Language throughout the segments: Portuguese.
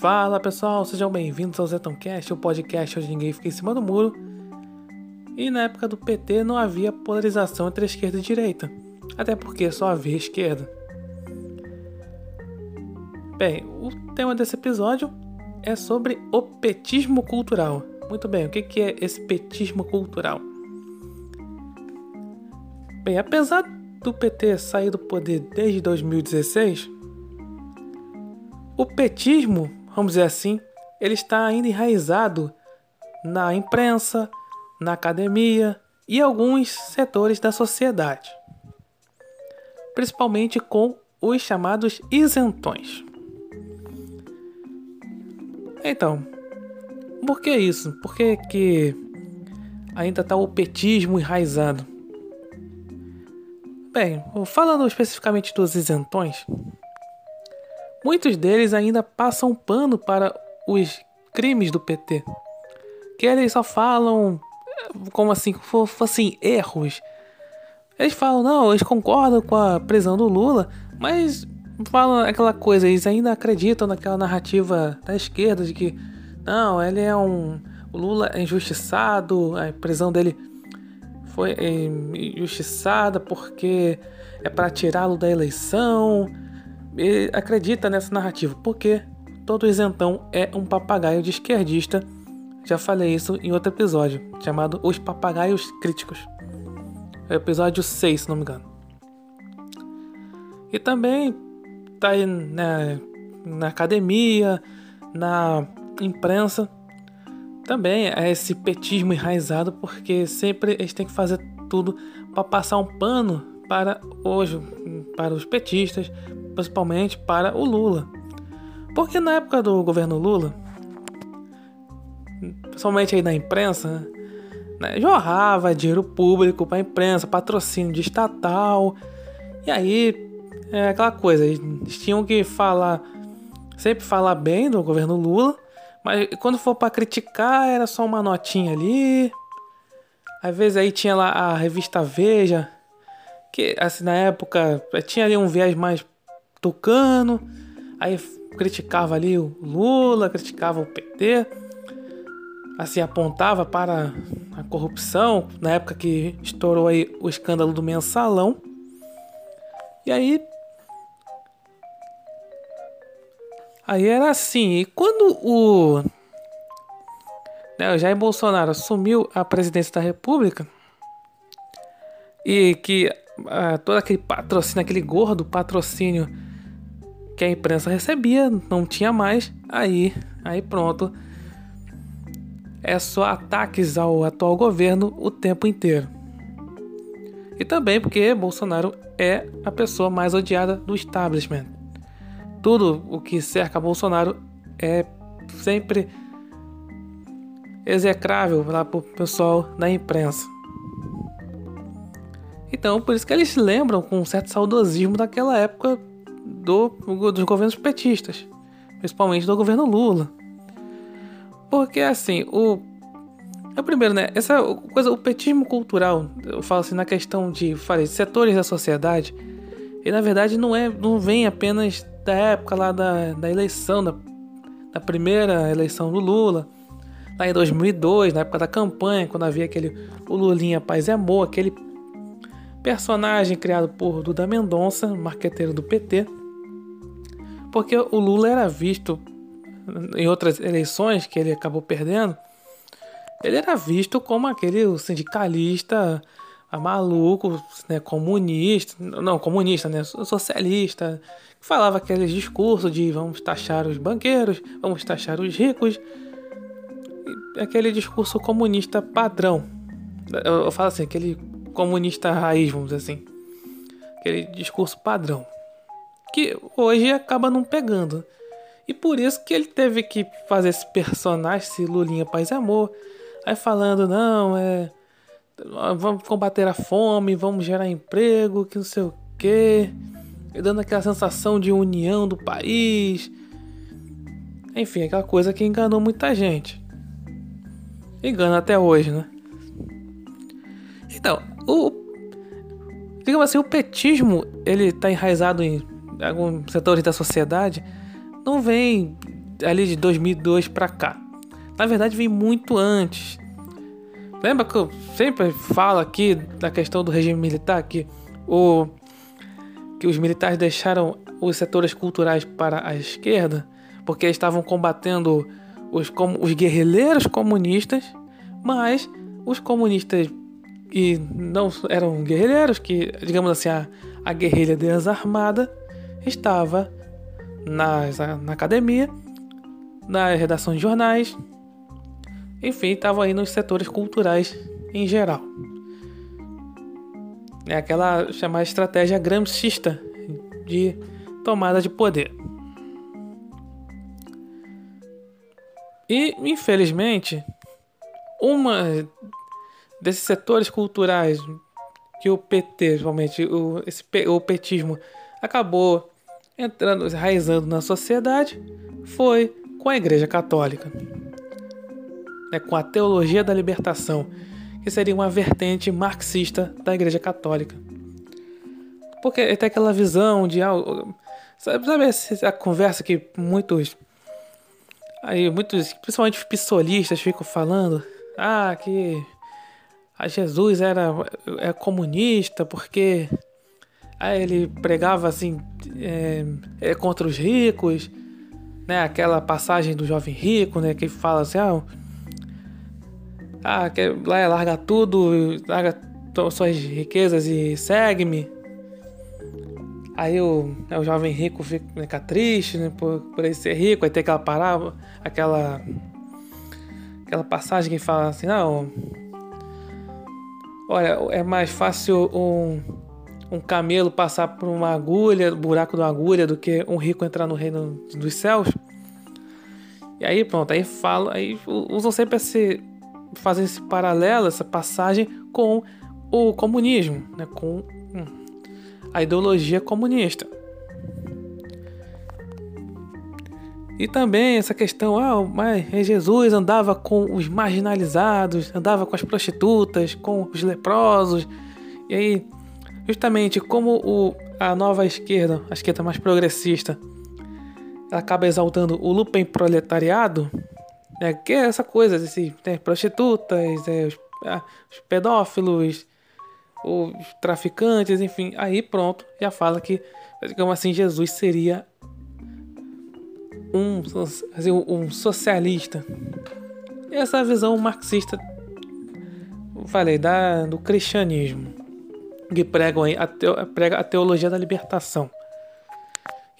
Fala pessoal, sejam bem-vindos ao Zetoncast, o podcast onde ninguém fica em cima do muro. E na época do PT não havia polarização entre esquerda e direita, até porque só havia esquerda. Bem, o tema desse episódio é sobre o petismo cultural. Muito bem, o que é esse petismo cultural? Bem, apesar do PT sair do poder desde 2016, o petismo, vamos dizer assim, ele está ainda enraizado na imprensa, na academia e alguns setores da sociedade, principalmente com os chamados isentões. Então, por que isso? Por que, que ainda está o petismo enraizado? Bem, falando especificamente dos isentões, muitos deles ainda passam pano para os crimes do PT. Que eles só falam como assim, assim, erros. Eles falam, não, eles concordam com a prisão do Lula, mas falam aquela coisa, eles ainda acreditam naquela narrativa da esquerda de que não, ele é um. O Lula é injustiçado, a prisão dele foi é, injustiçada porque é para tirá-lo da eleição. Ele acredita nessa narrativa, porque todo isentão é um papagaio de esquerdista. Já falei isso em outro episódio, chamado Os Papagaios Críticos. É episódio 6, se não me engano. E também tá aí na, na academia, na imprensa, também é esse petismo enraizado, porque sempre eles têm que fazer tudo para passar um pano para hoje, para os petistas, principalmente para o Lula. Porque na época do governo Lula, principalmente aí na imprensa, né, jorrava dinheiro público para a imprensa, patrocínio de estatal. E aí, é aquela coisa, eles tinham que falar, sempre falar bem do governo Lula, mas quando for para criticar, era só uma notinha ali. Às vezes aí tinha lá a revista Veja, que assim na época tinha ali um viés mais tucano. Aí criticava ali o Lula, criticava o PT. Assim apontava para a corrupção, na época que estourou aí o escândalo do mensalão. E aí Aí era assim, e quando o, né, o Jair Bolsonaro assumiu a presidência da República e que uh, todo aquele patrocínio, aquele gordo patrocínio que a imprensa recebia, não tinha mais, aí, aí pronto. É só ataques ao atual governo o tempo inteiro. E também porque Bolsonaro é a pessoa mais odiada do establishment tudo o que cerca Bolsonaro é sempre execrável lá pro pessoal da imprensa. Então, por isso que eles lembram com um certo saudosismo daquela época do, dos governos petistas, principalmente do governo Lula. Porque assim, o é primeiro, né? Essa coisa, o petismo cultural, eu falo assim na questão de, falei, setores da sociedade, e na verdade não é, não vem apenas da época lá da, da eleição, da, da primeira eleição do Lula, lá em 2002, na época da campanha, quando havia aquele o Lulinha Paz e Amor, aquele personagem criado por Duda Mendonça, marqueteiro do PT, porque o Lula era visto em outras eleições que ele acabou perdendo, ele era visto como aquele sindicalista maluco, né, comunista, não comunista, né, socialista, falava aqueles discursos de vamos taxar os banqueiros, vamos taxar os ricos, aquele discurso comunista padrão. Eu, eu falo assim, aquele comunista raiz, vamos dizer assim, aquele discurso padrão, que hoje acaba não pegando. E por isso que ele teve que fazer esse personagem, esse Lulinha Paz e Amor, aí falando, não, é vamos combater a fome, vamos gerar emprego, que não sei o quê, e dando aquela sensação de união do país. Enfim, aquela coisa que enganou muita gente. Engana até hoje, né? Então, o digamos assim, o petismo, ele está enraizado em alguns setores da sociedade, não vem ali de 2002 para cá. Na verdade, vem muito antes. Lembra que eu sempre falo aqui da questão do regime militar que o que os militares deixaram os setores culturais para a esquerda porque estavam combatendo os, os guerrilheiros comunistas, mas os comunistas que não eram guerrilheiros, que digamos assim a, a guerrilha desarmada estava nas, na academia, na redação de jornais, enfim, estava aí nos setores culturais em geral. É aquela chamada estratégia gramscista de tomada de poder. E, infelizmente, uma desses setores culturais que o PT, principalmente o, esse, o petismo, acabou entrando, enraizando na sociedade, foi com a Igreja Católica, né, com a teologia da libertação, que seria uma vertente marxista da Igreja Católica. Porque tem aquela visão de algo. Sabe, sabe a conversa que muitos. Aí, muitos, principalmente os pissolistas, ficam falando. Ah, que a Jesus era é comunista porque aí ele pregava assim é, é, contra os ricos, né? Aquela passagem do jovem rico, né? Que fala assim, ah, ah, quer, lá é larga tudo, larga suas riquezas e segue-me. Aí o, é, o jovem rico fica, fica triste, né, por, por ele ser rico, aí tem aquela parábola, aquela aquela passagem que fala assim, não, olha, é mais fácil um, um camelo passar por uma agulha, buraco de uma agulha, do que um rico entrar no reino dos céus. E aí pronto, aí fala, aí usam sempre esse, fazer esse paralelo, essa passagem com o comunismo, né, com hum, a ideologia comunista. E também essa questão, ah, mas Jesus andava com os marginalizados, andava com as prostitutas, com os leprosos. E aí, justamente como o, a nova esquerda, a esquerda mais progressista, acaba exaltando o lupen proletariado, né, que é essa coisa, assim, né, prostitutas, é, os, ah, os pedófilos, os traficantes, enfim. Aí pronto, já fala que, digamos assim, Jesus seria um, um socialista. Essa visão marxista, falei, da, do cristianismo, que pregam a, teo, prega a teologia da libertação.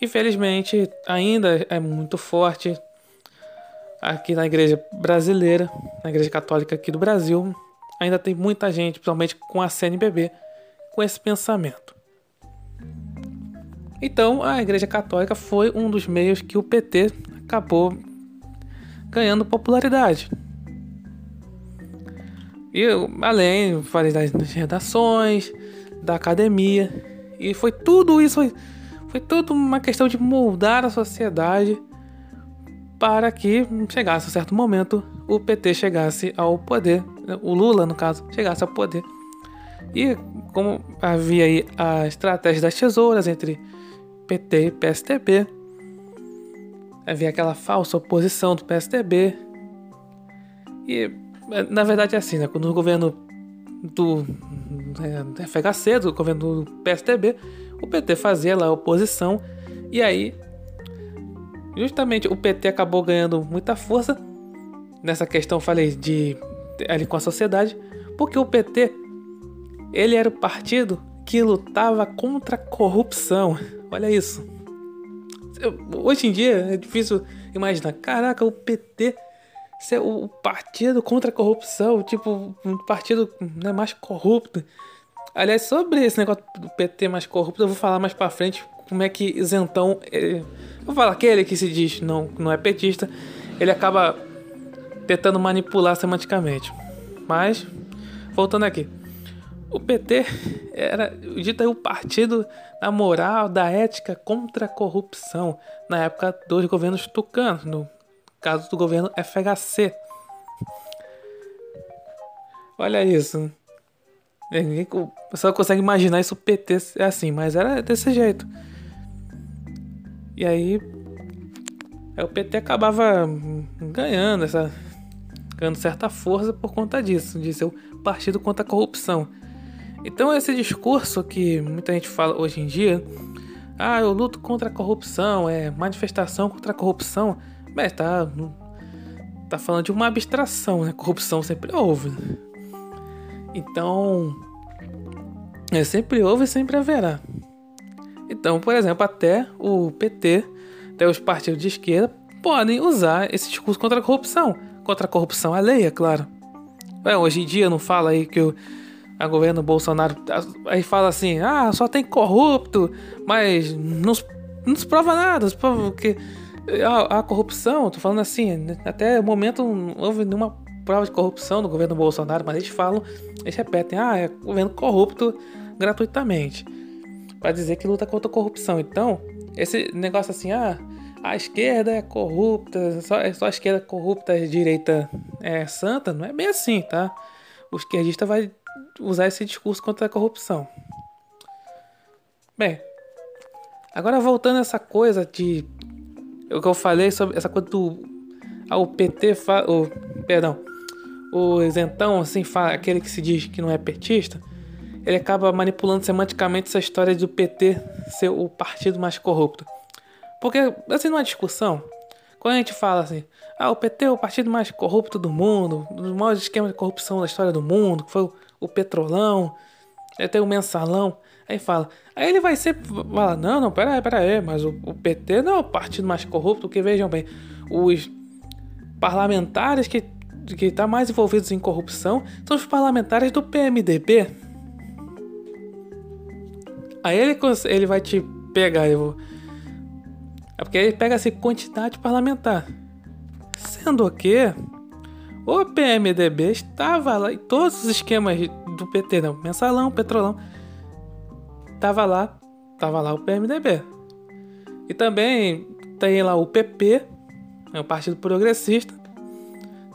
Infelizmente, ainda é muito forte aqui na igreja brasileira, na igreja católica aqui do Brasil, ainda tem muita gente, principalmente com a CNBB, com esse pensamento. Então, a Igreja Católica foi um dos meios que o PT acabou ganhando popularidade. E além, falei das redações, da academia, e foi tudo isso, foi, foi tudo uma questão de moldar a sociedade para que chegasse a certo momento o PT chegasse ao poder, o Lula no caso, chegasse ao poder. E como havia aí a estratégia das tesouras entre PT e PSDB. Havia aquela falsa oposição do PSDB. E na verdade é assim, né? Quando o governo do é, FHC, do governo do PSDB, o PT fazia lá a oposição. E aí, justamente o PT acabou ganhando muita força nessa questão, falei, de ali com a sociedade, porque o PT ele era o partido que lutava contra a corrupção. Olha isso. Hoje em dia é difícil imaginar. Caraca, o PT ser o partido contra a corrupção, tipo, um partido né, mais corrupto. Aliás, sobre esse negócio do PT mais corrupto, eu vou falar mais pra frente como é que isentão. Ele, vou falar aquele que se diz não, não é petista, ele acaba tentando manipular semanticamente. Mas, voltando aqui. O PT era dito aí o partido da moral, da ética contra a corrupção na época dos governos tucanos, no caso do governo FHC. Olha isso. Ninguém só consegue imaginar isso o PT é assim, mas era desse jeito. E aí Aí o PT acabava ganhando essa ganhando certa força por conta disso, de ser o partido contra a corrupção. Então esse discurso que muita gente fala hoje em dia, ah, eu luto contra a corrupção, é manifestação contra a corrupção, mas tá tá falando de uma abstração, né? Corrupção sempre houve. Então, é sempre houve e sempre haverá. Então, por exemplo, até o PT, até os partidos de esquerda podem usar esse discurso contra a corrupção. Contra a corrupção alheia, claro. É, hoje em dia não fala aí que o a governo Bolsonaro aí fala assim, ah, só tem corrupto, mas não, não se prova nada, se prova que a, a, corrupção, tô falando assim, até o momento não houve nenhuma prova de corrupção no governo Bolsonaro, mas eles falam, eles repetem, ah, é governo corrupto gratuitamente, para dizer que luta contra a corrupção. Então, esse negócio assim, ah, a esquerda é corrupta, só, é só a esquerda corrupta, a direita é santa, não é bem assim, tá? O esquerdista vai usar esse discurso contra a corrupção. Bem, agora voltando a essa coisa de. O que eu falei sobre essa coisa do. Ah, o PT. Fa, o, perdão. O isentão, assim, fala, aquele que se diz que não é petista, ele acaba manipulando semanticamente essa história do PT ser o partido mais corrupto. Porque, assim, numa discussão, quando a gente fala assim, ah, o PT é o partido mais corrupto do mundo, um dos maiores esquemas de corrupção da história do mundo, que foi o o petrolão, tem o mensalão. Aí fala, aí ele vai sempre falar, não, não, pera aí, pera aí, mas o, o PT não é o partido mais corrupto, porque vejam bem, os parlamentares que que estão tá mais envolvidos em corrupção são os parlamentares do PMDB. Aí ele, ele vai te pegar, eu, é porque ele pega essa quantidade parlamentar. Sendo que o PMDB estava lá e todos os esquemas do PT, não, mensalão, petrolão, tava lá, tava lá o PMDB. E também tem lá o PP, é o Partido Progressista,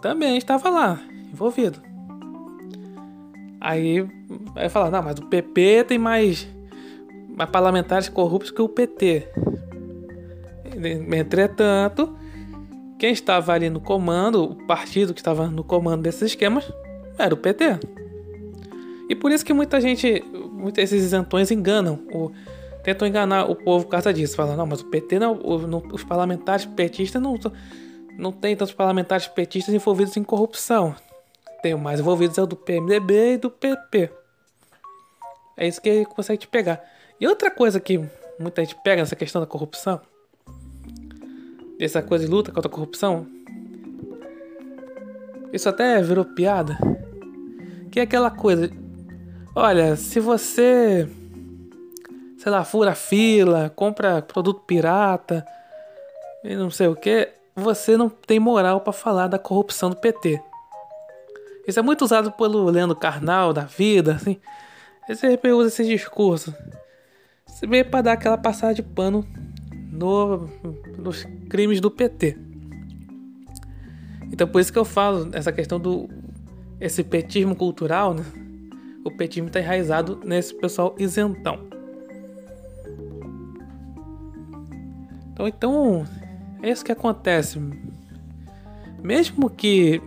também estava lá, envolvido. Aí vai falar, não, mas o PP tem mais, mais parlamentares corruptos que o PT. Entretanto, quem estava ali no comando, o partido que estava no comando desses esquemas, era o PT. E por isso que muita gente, muitos esses isentões enganam, o, tentam enganar o povo por causa disso. Falam, não, mas o PT não, o, não os parlamentares petistas não, não tem tantos parlamentares petistas envolvidos em corrupção. Tem mais envolvidos é o do PMDB e do PP. É isso que consegue te pegar. E outra coisa que muita gente pega nessa questão da corrupção essa coisa de luta contra a corrupção. Isso até virou piada. Que é aquela coisa. Olha, se você. Sei lá, fura fila, compra produto pirata e não sei o que, você não tem moral para falar da corrupção do PT. Isso é muito usado pelo Leandro Carnal da vida, assim. Você usa esse discurso. Você veio pra dar aquela passada de pano no, nos crimes do PT. Então por isso que eu falo essa questão do esse petismo cultural, né? O petismo está enraizado nesse pessoal isentão. Então, então é isso que acontece. Mesmo que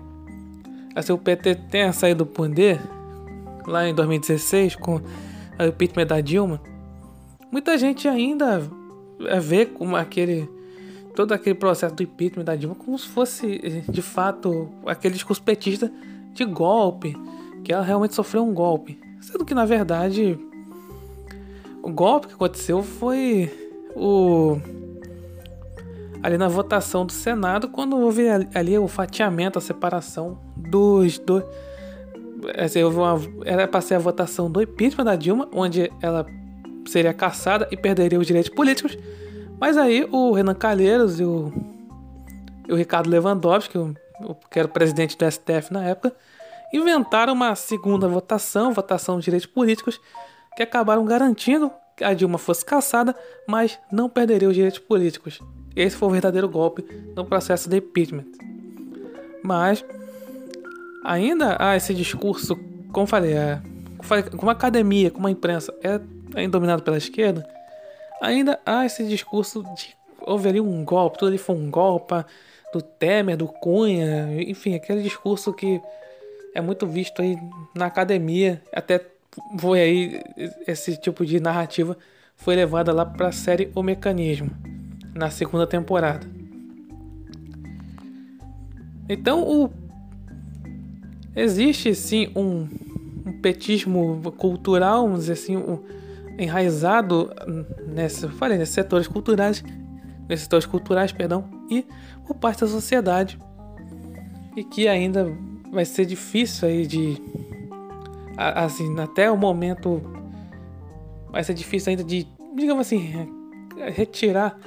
assim, o PT tenha saído do poder lá em 2016 com o impeachment da Dilma, muita gente ainda é ver como aquele todo aquele processo do impeachment da Dilma como se fosse de fato aquele discurso petista de golpe, que ela realmente sofreu um golpe, sendo que na verdade o golpe que aconteceu foi o ali na votação do Senado quando houve ali o fatiamento, a separação dos dois assim, houve uma, era para ser a votação do impeachment da Dilma, onde ela seria caçada e perderia os direitos políticos. Mas aí o Renan Calheiros e o, e o Ricardo Lewandowski, que era o presidente do STF na época, inventaram uma segunda votação, votação de direitos políticos, que acabaram garantindo que a Dilma fosse caçada, mas não perderia os direitos políticos. Esse foi o verdadeiro golpe no processo de impeachment. Mas ainda há esse discurso, como falei, é, como a academia, como a imprensa é, é dominado pela esquerda, ainda há esse discurso de houve ali um golpe, tudo ali foi um golpe do Temer, do Cunha, enfim, aquele discurso que é muito visto aí na academia, até foi aí esse tipo de narrativa foi levada lá para a série O Mecanismo, na segunda temporada. Então, o existe sim um, um petismo cultural, vamos dizer assim, um, enraizado nessa, falei, nesses setores culturais, nesses setores culturais, perdão, e por parte da sociedade. E que ainda vai ser difícil aí de assim, até o momento vai ser difícil ainda de, digamos assim, retirar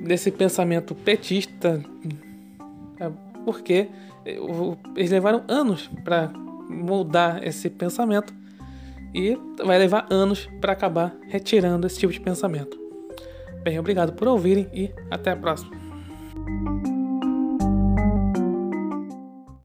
desse pensamento petista, é, porque eles levaram anos para moldar esse pensamento e vai levar anos para acabar retirando esse tipo de pensamento. Bem, obrigado por ouvirem e até a próxima.